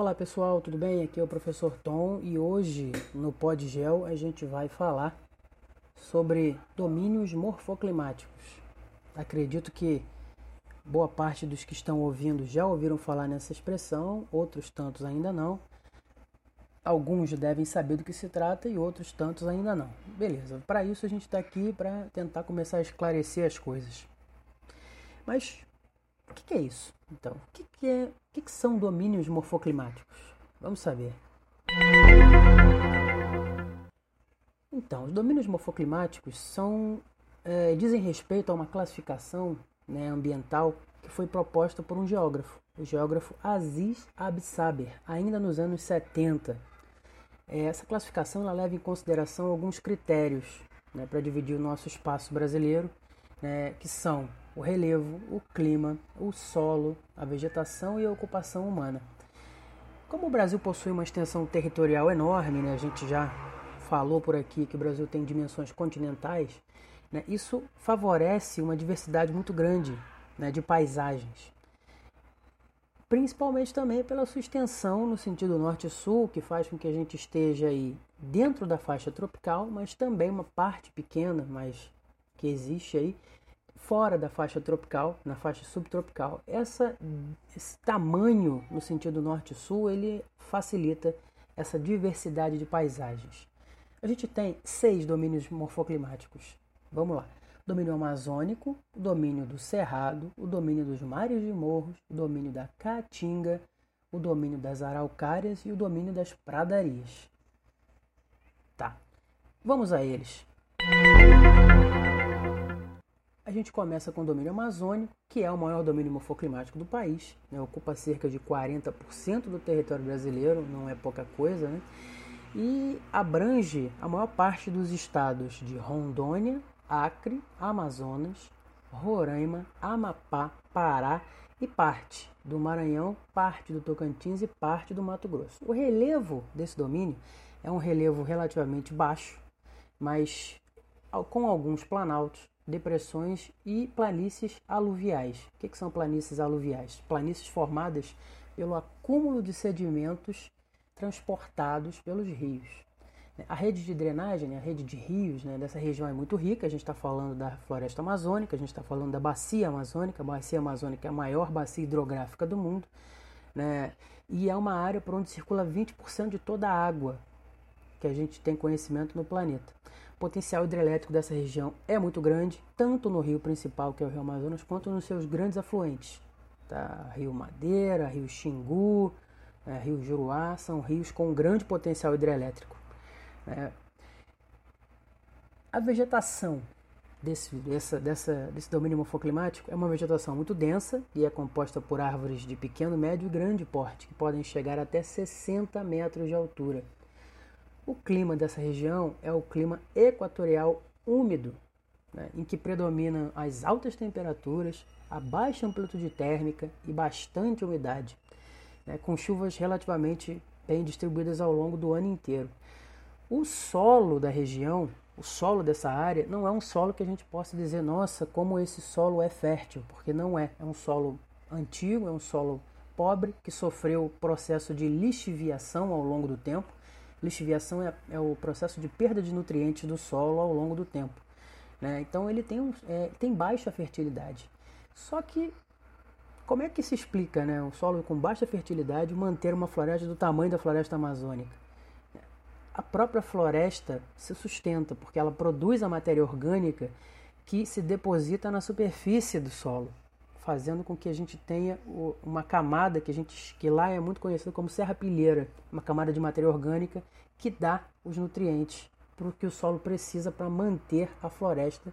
Olá pessoal, tudo bem? Aqui é o professor Tom e hoje no PodGel a gente vai falar sobre domínios morfoclimáticos. Acredito que boa parte dos que estão ouvindo já ouviram falar nessa expressão, outros tantos ainda não. Alguns devem saber do que se trata e outros tantos ainda não. Beleza, para isso a gente está aqui para tentar começar a esclarecer as coisas. Mas o que, que é isso? Então, o que, que, é, que, que são domínios morfoclimáticos? Vamos saber. Então, os domínios morfoclimáticos são, é, dizem respeito a uma classificação né, ambiental que foi proposta por um geógrafo, o geógrafo Aziz Absaber, ainda nos anos 70. É, essa classificação leva em consideração alguns critérios né, para dividir o nosso espaço brasileiro, né, que são o relevo, o clima, o solo, a vegetação e a ocupação humana. Como o Brasil possui uma extensão territorial enorme, né, a gente já falou por aqui que o Brasil tem dimensões continentais, né, isso favorece uma diversidade muito grande né, de paisagens. Principalmente também pela sua extensão no sentido norte-sul, que faz com que a gente esteja aí dentro da faixa tropical, mas também uma parte pequena, mas que existe aí, fora da faixa tropical, na faixa subtropical. Essa, esse tamanho no sentido norte-sul, ele facilita essa diversidade de paisagens. A gente tem seis domínios morfoclimáticos. Vamos lá. Domínio amazônico, o domínio do cerrado, o domínio dos mares e morros, o domínio da caatinga, o domínio das araucárias e o domínio das pradarias. Tá. Vamos a eles. A gente começa com o domínio amazônico, que é o maior domínio morfoclimático do país, né? ocupa cerca de 40% do território brasileiro, não é pouca coisa, né? e abrange a maior parte dos estados de Rondônia, Acre, Amazonas, Roraima, Amapá, Pará e parte do Maranhão, parte do Tocantins e parte do Mato Grosso. O relevo desse domínio é um relevo relativamente baixo, mas com alguns planaltos depressões e planícies aluviais. O que, que são planícies aluviais? Planícies formadas pelo acúmulo de sedimentos transportados pelos rios. A rede de drenagem, a rede de rios né, dessa região é muito rica. A gente está falando da floresta amazônica, a gente está falando da bacia amazônica. A bacia amazônica é a maior bacia hidrográfica do mundo. Né, e é uma área por onde circula 20% de toda a água que a gente tem conhecimento no planeta. O potencial hidrelétrico dessa região é muito grande, tanto no rio principal, que é o Rio Amazonas, quanto nos seus grandes afluentes. Tá? Rio Madeira, Rio Xingu, é, Rio Juruá, são rios com grande potencial hidrelétrico. É. A vegetação desse, dessa, dessa, desse domínio morfoclimático é uma vegetação muito densa e é composta por árvores de pequeno, médio e grande porte, que podem chegar até 60 metros de altura. O clima dessa região é o clima equatorial úmido, né, em que predominam as altas temperaturas, a baixa amplitude térmica e bastante umidade, né, com chuvas relativamente bem distribuídas ao longo do ano inteiro. O solo da região, o solo dessa área, não é um solo que a gente possa dizer, nossa, como esse solo é fértil, porque não é. É um solo antigo, é um solo pobre que sofreu processo de lixiviação ao longo do tempo lixiviação é, é, o processo de perda de nutrientes do solo ao longo do tempo. Né? Então ele tem, um, é, tem baixa fertilidade. Só que como é que se explica né, um solo com baixa fertilidade manter uma floresta do tamanho da floresta amazônica? A própria floresta se sustenta porque ela produz a matéria orgânica que se deposita na superfície do solo fazendo com que a gente tenha uma camada que a gente que lá é muito conhecida como serrapilheira, uma camada de matéria orgânica que dá os nutrientes para o que o solo precisa para manter a floresta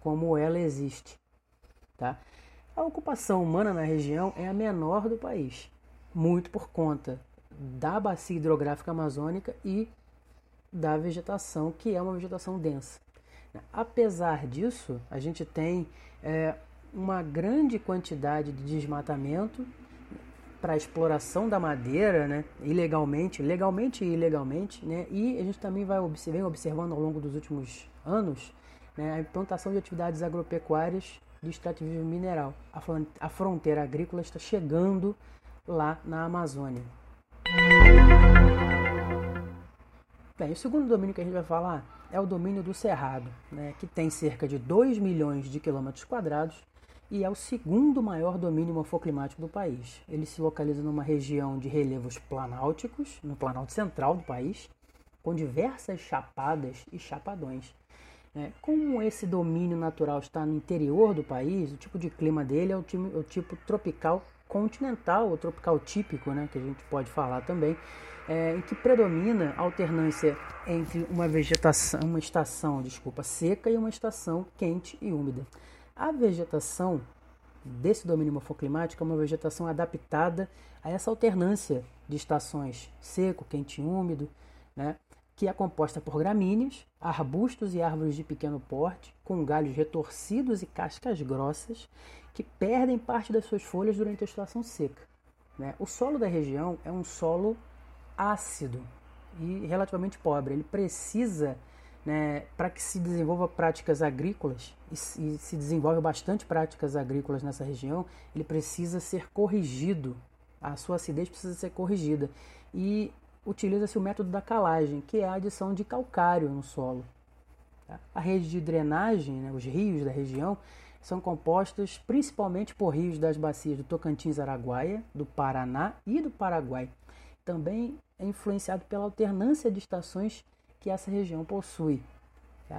como ela existe. Tá? A ocupação humana na região é a menor do país, muito por conta da bacia hidrográfica amazônica e da vegetação, que é uma vegetação densa. Apesar disso, a gente tem é, uma grande quantidade de desmatamento para exploração da madeira, né, ilegalmente, legalmente e ilegalmente, né, e a gente também vai vem observando ao longo dos últimos anos né, a implantação de atividades agropecuárias de extrativismo mineral. A fronteira agrícola está chegando lá na Amazônia. Bem, o segundo domínio que a gente vai falar é o domínio do Cerrado, né, que tem cerca de 2 milhões de quilômetros quadrados e é o segundo maior domínio morfoclimático do país. Ele se localiza numa região de relevos planálticos, no planalto central do país, com diversas chapadas e chapadões. É, como esse domínio natural está no interior do país, o tipo de clima dele é o, time, o tipo tropical continental, ou tropical típico, né, que a gente pode falar também, é, em que predomina a alternância entre uma vegetação, uma estação, desculpa, seca e uma estação quente e úmida. A vegetação desse domínio morfoclimático é uma vegetação adaptada a essa alternância de estações seco, quente e úmido, né? que é composta por gramíneas, arbustos e árvores de pequeno porte, com galhos retorcidos e cascas grossas, que perdem parte das suas folhas durante a estação seca. Né? O solo da região é um solo ácido e relativamente pobre. Ele precisa né, para que se desenvolva práticas agrícolas e, se desenvolve bastante práticas agrícolas nessa região, ele precisa ser corrigido, a sua acidez precisa ser corrigida e utiliza-se o método da calagem, que é a adição de calcário no solo. Tá? A rede de drenagem, né, os rios da região, são compostos principalmente por rios das bacias do Tocantins-Araguaia, do Paraná e do Paraguai. Também é influenciado pela alternância de estações que essa região possui.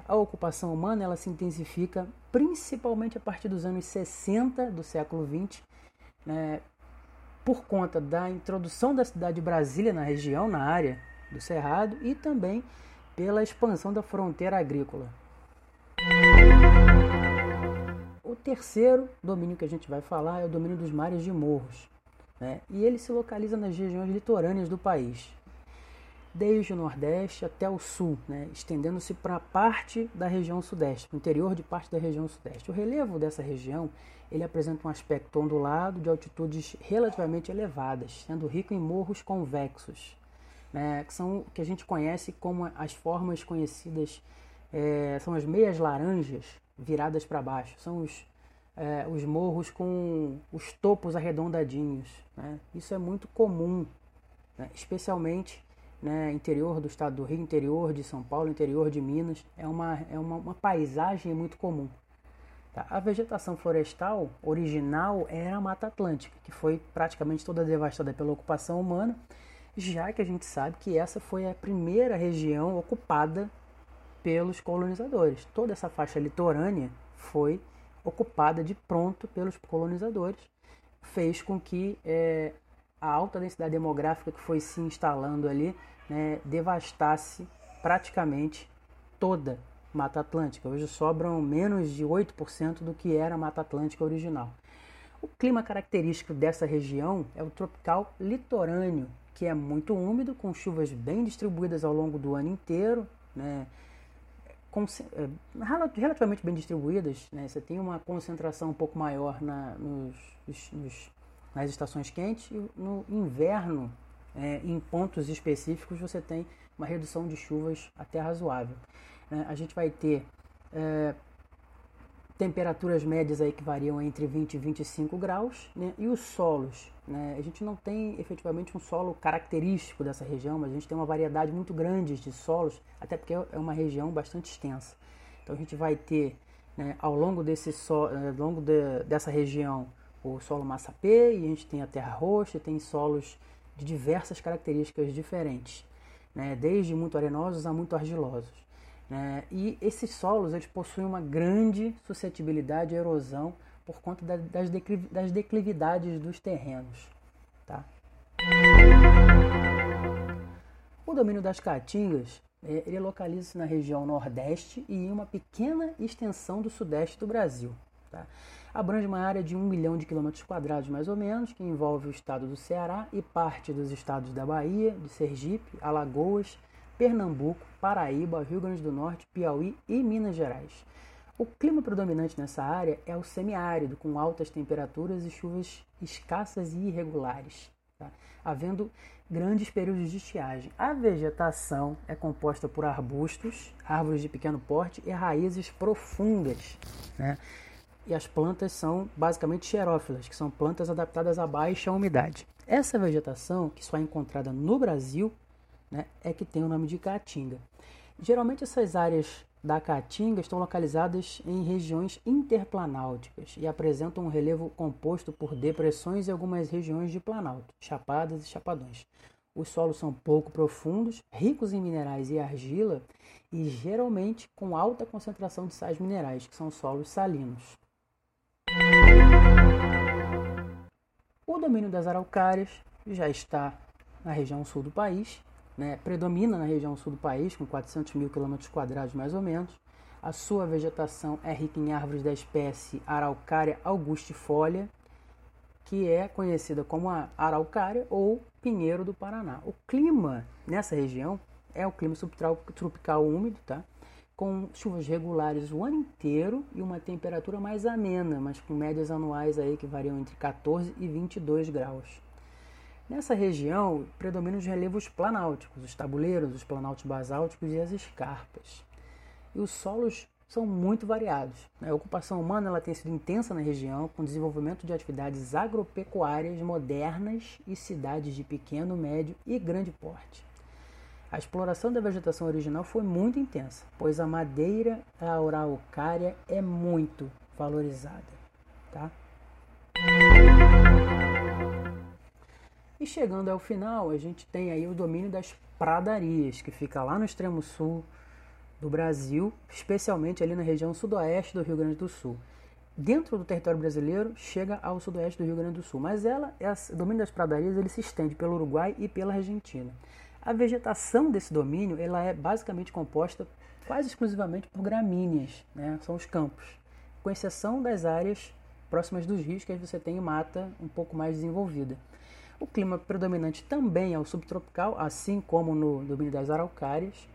A ocupação humana ela se intensifica principalmente a partir dos anos 60 do século 20, né, por conta da introdução da cidade de Brasília na região, na área do Cerrado, e também pela expansão da fronteira agrícola. O terceiro domínio que a gente vai falar é o domínio dos mares de morros. Né? E ele se localiza nas regiões litorâneas do país, desde o Nordeste até o Sul, né, estendendo-se para parte da região Sudeste, o interior de parte da região Sudeste. O relevo dessa região ele apresenta um aspecto ondulado de altitudes relativamente elevadas, sendo rico em morros convexos, né, que são que a gente conhece como as formas conhecidas, é, são as meias laranjas viradas para baixo, são os, é, os morros com os topos arredondadinhos. Né? Isso é muito comum, né? especialmente né, interior do estado do Rio, interior de São Paulo, interior de Minas, é uma, é uma, uma paisagem muito comum. Tá? A vegetação florestal original era a Mata Atlântica, que foi praticamente toda devastada pela ocupação humana, já que a gente sabe que essa foi a primeira região ocupada pelos colonizadores. Toda essa faixa litorânea foi ocupada de pronto pelos colonizadores, fez com que é, a alta densidade demográfica que foi se instalando ali né, devastasse praticamente toda a Mata Atlântica. Hoje sobram menos de 8% do que era a Mata Atlântica original. O clima característico dessa região é o tropical litorâneo, que é muito úmido, com chuvas bem distribuídas ao longo do ano inteiro, né, com, é, relativamente bem distribuídas. Né, você tem uma concentração um pouco maior na, nos, nos nas estações quentes e no inverno, é, em pontos específicos, você tem uma redução de chuvas até razoável. Né? A gente vai ter é, temperaturas médias aí que variam entre 20 e 25 graus, né? e os solos. Né? A gente não tem efetivamente um solo característico dessa região, mas a gente tem uma variedade muito grande de solos, até porque é uma região bastante extensa. Então a gente vai ter né, ao longo, desse so, ao longo de, dessa região o solo massapê e a gente tem a terra roxa, tem solos de diversas características diferentes, né? desde muito arenosos a muito argilosos. Né? E esses solos eles possuem uma grande suscetibilidade à erosão por conta da, das, das declividades dos terrenos. Tá? O domínio das caatingas é, ele localiza-se na região nordeste e em uma pequena extensão do sudeste do Brasil. Tá? Abrange uma área de 1 milhão de quilômetros quadrados, mais ou menos, que envolve o estado do Ceará e parte dos estados da Bahia, de Sergipe, Alagoas, Pernambuco, Paraíba, Rio Grande do Norte, Piauí e Minas Gerais. O clima predominante nessa área é o semiárido, com altas temperaturas e chuvas escassas e irregulares, tá? havendo grandes períodos de estiagem. A vegetação é composta por arbustos, árvores de pequeno porte e raízes profundas. Né? E as plantas são basicamente xerófilas, que são plantas adaptadas a baixa umidade. Essa vegetação, que só é encontrada no Brasil, né, é que tem o nome de Caatinga. Geralmente essas áreas da Caatinga estão localizadas em regiões interplanáuticas e apresentam um relevo composto por depressões e algumas regiões de planalto, chapadas e chapadões. Os solos são pouco profundos, ricos em minerais e argila e geralmente com alta concentração de sais minerais, que são solos salinos. O domínio das araucárias já está na região sul do país, né? predomina na região sul do país, com 400 mil quilômetros quadrados mais ou menos. A sua vegetação é rica em árvores da espécie Araucária augustifolia, que é conhecida como a araucária ou pinheiro do Paraná. O clima nessa região é o clima subtropical úmido, tá? Com chuvas regulares o ano inteiro e uma temperatura mais amena, mas com médias anuais aí que variam entre 14 e 22 graus. Nessa região predominam os relevos planálticos, os tabuleiros, os planaltos basálticos e as escarpas. E os solos são muito variados. A ocupação humana ela tem sido intensa na região, com desenvolvimento de atividades agropecuárias modernas e cidades de pequeno, médio e grande porte. A exploração da vegetação original foi muito intensa, pois a madeira araucária é muito valorizada. Tá? E chegando ao final, a gente tem aí o domínio das pradarias, que fica lá no extremo sul do Brasil, especialmente ali na região sudoeste do Rio Grande do Sul. Dentro do território brasileiro, chega ao sudoeste do Rio Grande do Sul, mas ela, o domínio das pradarias, ele se estende pelo Uruguai e pela Argentina. A vegetação desse domínio, ela é basicamente composta quase exclusivamente por gramíneas, né? são os campos, com exceção das áreas próximas dos rios, que você tem mata um pouco mais desenvolvida. O clima predominante também é o subtropical, assim como no domínio das araucárias,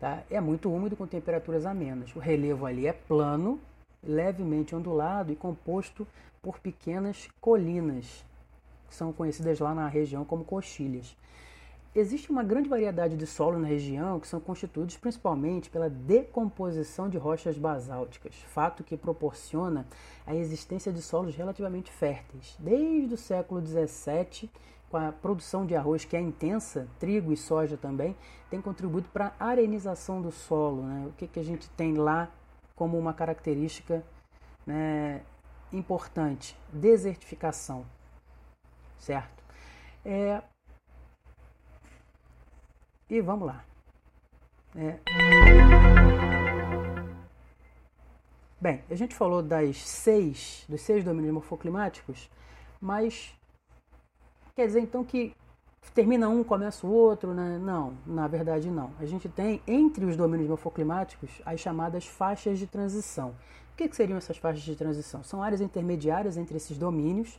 Tá? É muito úmido com temperaturas amenas. O relevo ali é plano, levemente ondulado e composto por pequenas colinas, que são conhecidas lá na região como coxilhas. Existe uma grande variedade de solos na região que são constituídos principalmente pela decomposição de rochas basálticas, fato que proporciona a existência de solos relativamente férteis. Desde o século XVII com a produção de arroz que é intensa, trigo e soja também, tem contribuído para a arenização do solo. Né? O que, que a gente tem lá como uma característica né, importante? Desertificação, certo? É... E vamos lá. É... Bem, a gente falou das seis, dos seis domínios morfoclimáticos, mas Quer dizer então que termina um, começa o outro, né? Não, na verdade não. A gente tem entre os domínios morfoclimáticos as chamadas faixas de transição. O que, que seriam essas faixas de transição? São áreas intermediárias entre esses domínios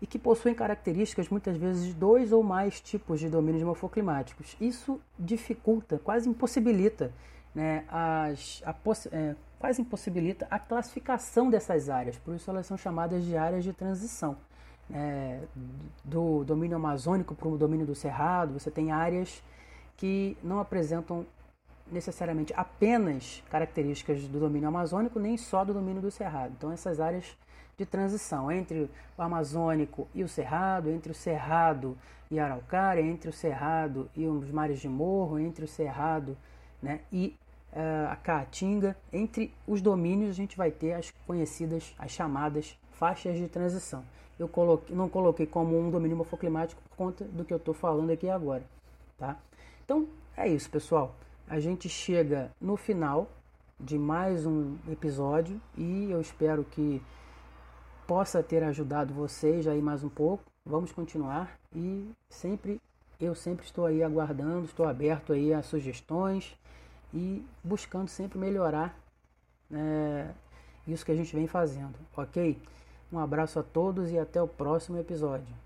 e que possuem características muitas vezes de dois ou mais tipos de domínios morfoclimáticos. Isso dificulta, quase impossibilita, né, as, a, é, quase impossibilita a classificação dessas áreas. Por isso elas são chamadas de áreas de transição é, do domínio amazônico para o domínio do cerrado, você tem áreas que não apresentam necessariamente apenas características do domínio amazônico, nem só do domínio do cerrado. Então, essas áreas de transição entre o amazônico e o cerrado, entre o cerrado e araucária, entre o cerrado e os mares de morro, entre o cerrado né, e uh, a caatinga, entre os domínios a gente vai ter as conhecidas, as chamadas faixas de transição eu coloquei, não coloquei como um domínio morfoclimático por conta do que eu estou falando aqui agora. Tá? Então é isso, pessoal. A gente chega no final de mais um episódio e eu espero que possa ter ajudado vocês aí mais um pouco. Vamos continuar e sempre eu sempre estou aí aguardando, estou aberto aí a sugestões e buscando sempre melhorar é, isso que a gente vem fazendo, ok? Um abraço a todos e até o próximo episódio.